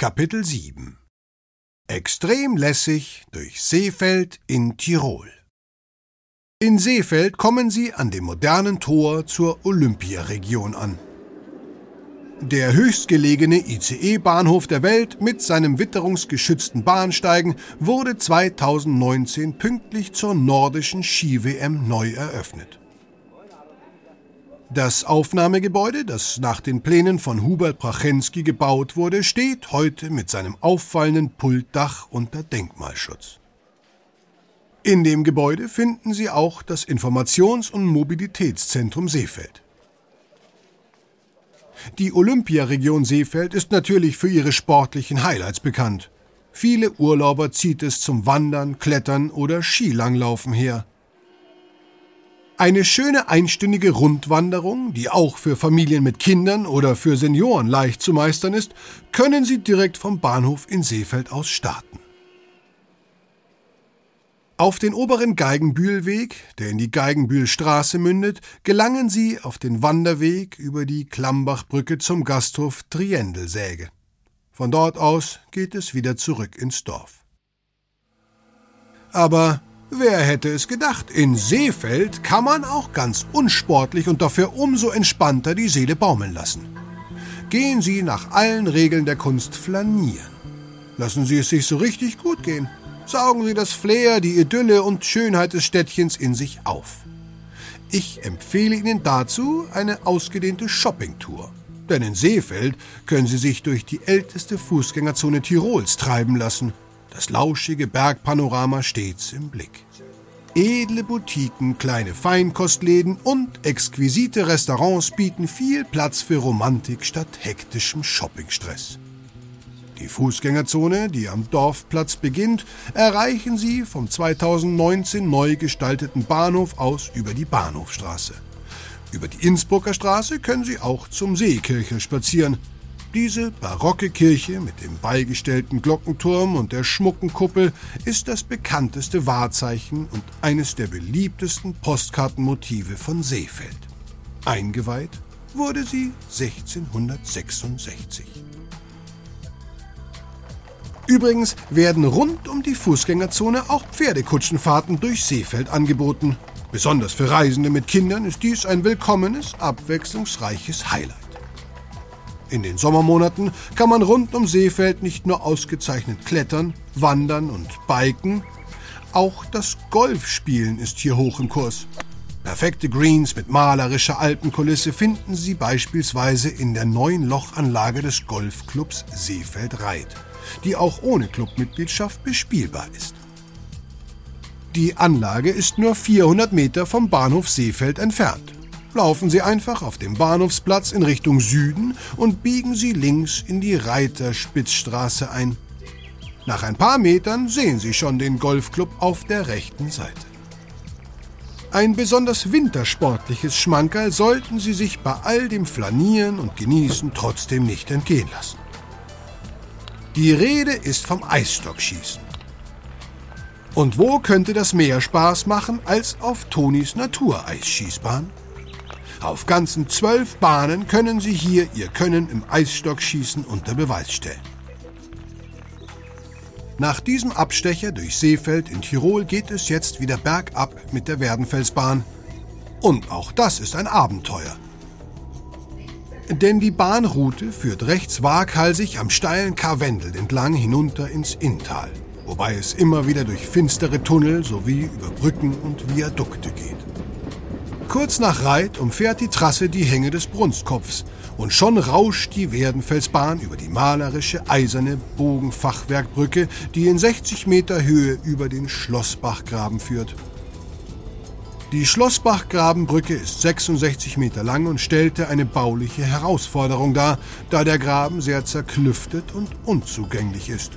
Kapitel 7 Extrem lässig durch Seefeld in Tirol. In Seefeld kommen Sie an dem modernen Tor zur Olympiaregion an. Der höchstgelegene ICE-Bahnhof der Welt mit seinem witterungsgeschützten Bahnsteigen wurde 2019 pünktlich zur nordischen Ski-WM neu eröffnet. Das Aufnahmegebäude, das nach den Plänen von Hubert Prachensky gebaut wurde, steht heute mit seinem auffallenden Pultdach unter Denkmalschutz. In dem Gebäude finden Sie auch das Informations- und Mobilitätszentrum Seefeld. Die Olympiaregion Seefeld ist natürlich für ihre sportlichen Highlights bekannt. Viele Urlauber zieht es zum Wandern, Klettern oder Skilanglaufen her. Eine schöne einstündige Rundwanderung, die auch für Familien mit Kindern oder für Senioren leicht zu meistern ist, können Sie direkt vom Bahnhof in Seefeld aus starten. Auf den oberen Geigenbühlweg, der in die Geigenbühlstraße mündet, gelangen Sie auf den Wanderweg über die Klammbachbrücke zum Gasthof Triendelsäge. Von dort aus geht es wieder zurück ins Dorf. Aber Wer hätte es gedacht, in Seefeld kann man auch ganz unsportlich und dafür umso entspannter die Seele baumeln lassen. Gehen Sie nach allen Regeln der Kunst flanieren. Lassen Sie es sich so richtig gut gehen. Saugen Sie das Flair, die Idylle und Schönheit des Städtchens in sich auf. Ich empfehle Ihnen dazu eine ausgedehnte Shoppingtour. Denn in Seefeld können Sie sich durch die älteste Fußgängerzone Tirols treiben lassen – das lauschige Bergpanorama stets im Blick. Edle Boutiquen, kleine Feinkostläden und exquisite Restaurants bieten viel Platz für Romantik statt hektischem Shoppingstress. Die Fußgängerzone, die am Dorfplatz beginnt, erreichen Sie vom 2019 neu gestalteten Bahnhof aus über die Bahnhofstraße. Über die Innsbrucker Straße können Sie auch zum Seekirche spazieren. Diese barocke Kirche mit dem beigestellten Glockenturm und der schmucken Kuppel ist das bekannteste Wahrzeichen und eines der beliebtesten Postkartenmotive von Seefeld. Eingeweiht wurde sie 1666. Übrigens werden rund um die Fußgängerzone auch Pferdekutschenfahrten durch Seefeld angeboten. Besonders für Reisende mit Kindern ist dies ein willkommenes, abwechslungsreiches Highlight. In den Sommermonaten kann man rund um Seefeld nicht nur ausgezeichnet klettern, wandern und biken, auch das Golfspielen ist hier hoch im Kurs. Perfekte Greens mit malerischer Alpenkulisse finden Sie beispielsweise in der neuen Lochanlage des Golfclubs Seefeld Reit, die auch ohne Clubmitgliedschaft bespielbar ist. Die Anlage ist nur 400 Meter vom Bahnhof Seefeld entfernt. Laufen Sie einfach auf dem Bahnhofsplatz in Richtung Süden und biegen Sie links in die Reiterspitzstraße ein. Nach ein paar Metern sehen Sie schon den Golfclub auf der rechten Seite. Ein besonders wintersportliches Schmankerl sollten Sie sich bei all dem Flanieren und Genießen trotzdem nicht entgehen lassen. Die Rede ist vom Eisstockschießen. Und wo könnte das mehr Spaß machen als auf Tonis Natureisschießbahn? Auf ganzen zwölf Bahnen können Sie hier Ihr Können im Eisstockschießen unter Beweis stellen. Nach diesem Abstecher durch Seefeld in Tirol geht es jetzt wieder bergab mit der Werdenfelsbahn. Und auch das ist ein Abenteuer. Denn die Bahnroute führt rechts waghalsig am steilen Karwendel entlang hinunter ins Inntal, wobei es immer wieder durch finstere Tunnel sowie über Brücken und Viadukte geht. Kurz nach Reit umfährt die Trasse die Hänge des Brunstkopfs und schon rauscht die Werdenfelsbahn über die malerische eiserne Bogenfachwerkbrücke, die in 60 Meter Höhe über den Schlossbachgraben führt. Die Schlossbachgrabenbrücke ist 66 Meter lang und stellte eine bauliche Herausforderung dar, da der Graben sehr zerklüftet und unzugänglich ist.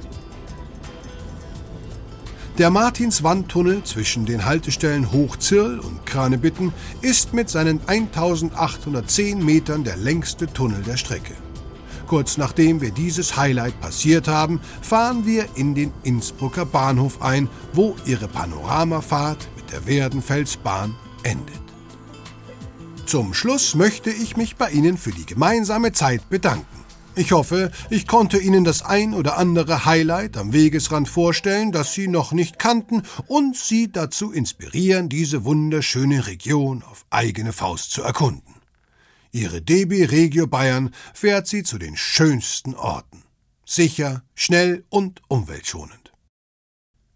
Der Martinswandtunnel zwischen den Haltestellen Hochzirl und Kranebitten ist mit seinen 1810 Metern der längste Tunnel der Strecke. Kurz nachdem wir dieses Highlight passiert haben, fahren wir in den Innsbrucker Bahnhof ein, wo ihre Panoramafahrt mit der Werdenfelsbahn endet. Zum Schluss möchte ich mich bei Ihnen für die gemeinsame Zeit bedanken. Ich hoffe, ich konnte Ihnen das ein oder andere Highlight am Wegesrand vorstellen, das Sie noch nicht kannten und Sie dazu inspirieren, diese wunderschöne Region auf eigene Faust zu erkunden. Ihre DB Regio Bayern fährt Sie zu den schönsten Orten. Sicher, schnell und umweltschonend.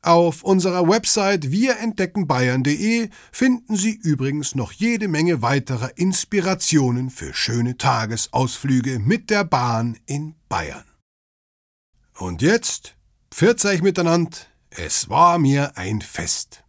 Auf unserer Website wirentdeckenbayern.de finden Sie übrigens noch jede Menge weiterer Inspirationen für schöne Tagesausflüge mit der Bahn in Bayern. Und jetzt, pfiat euch miteinander, es war mir ein Fest.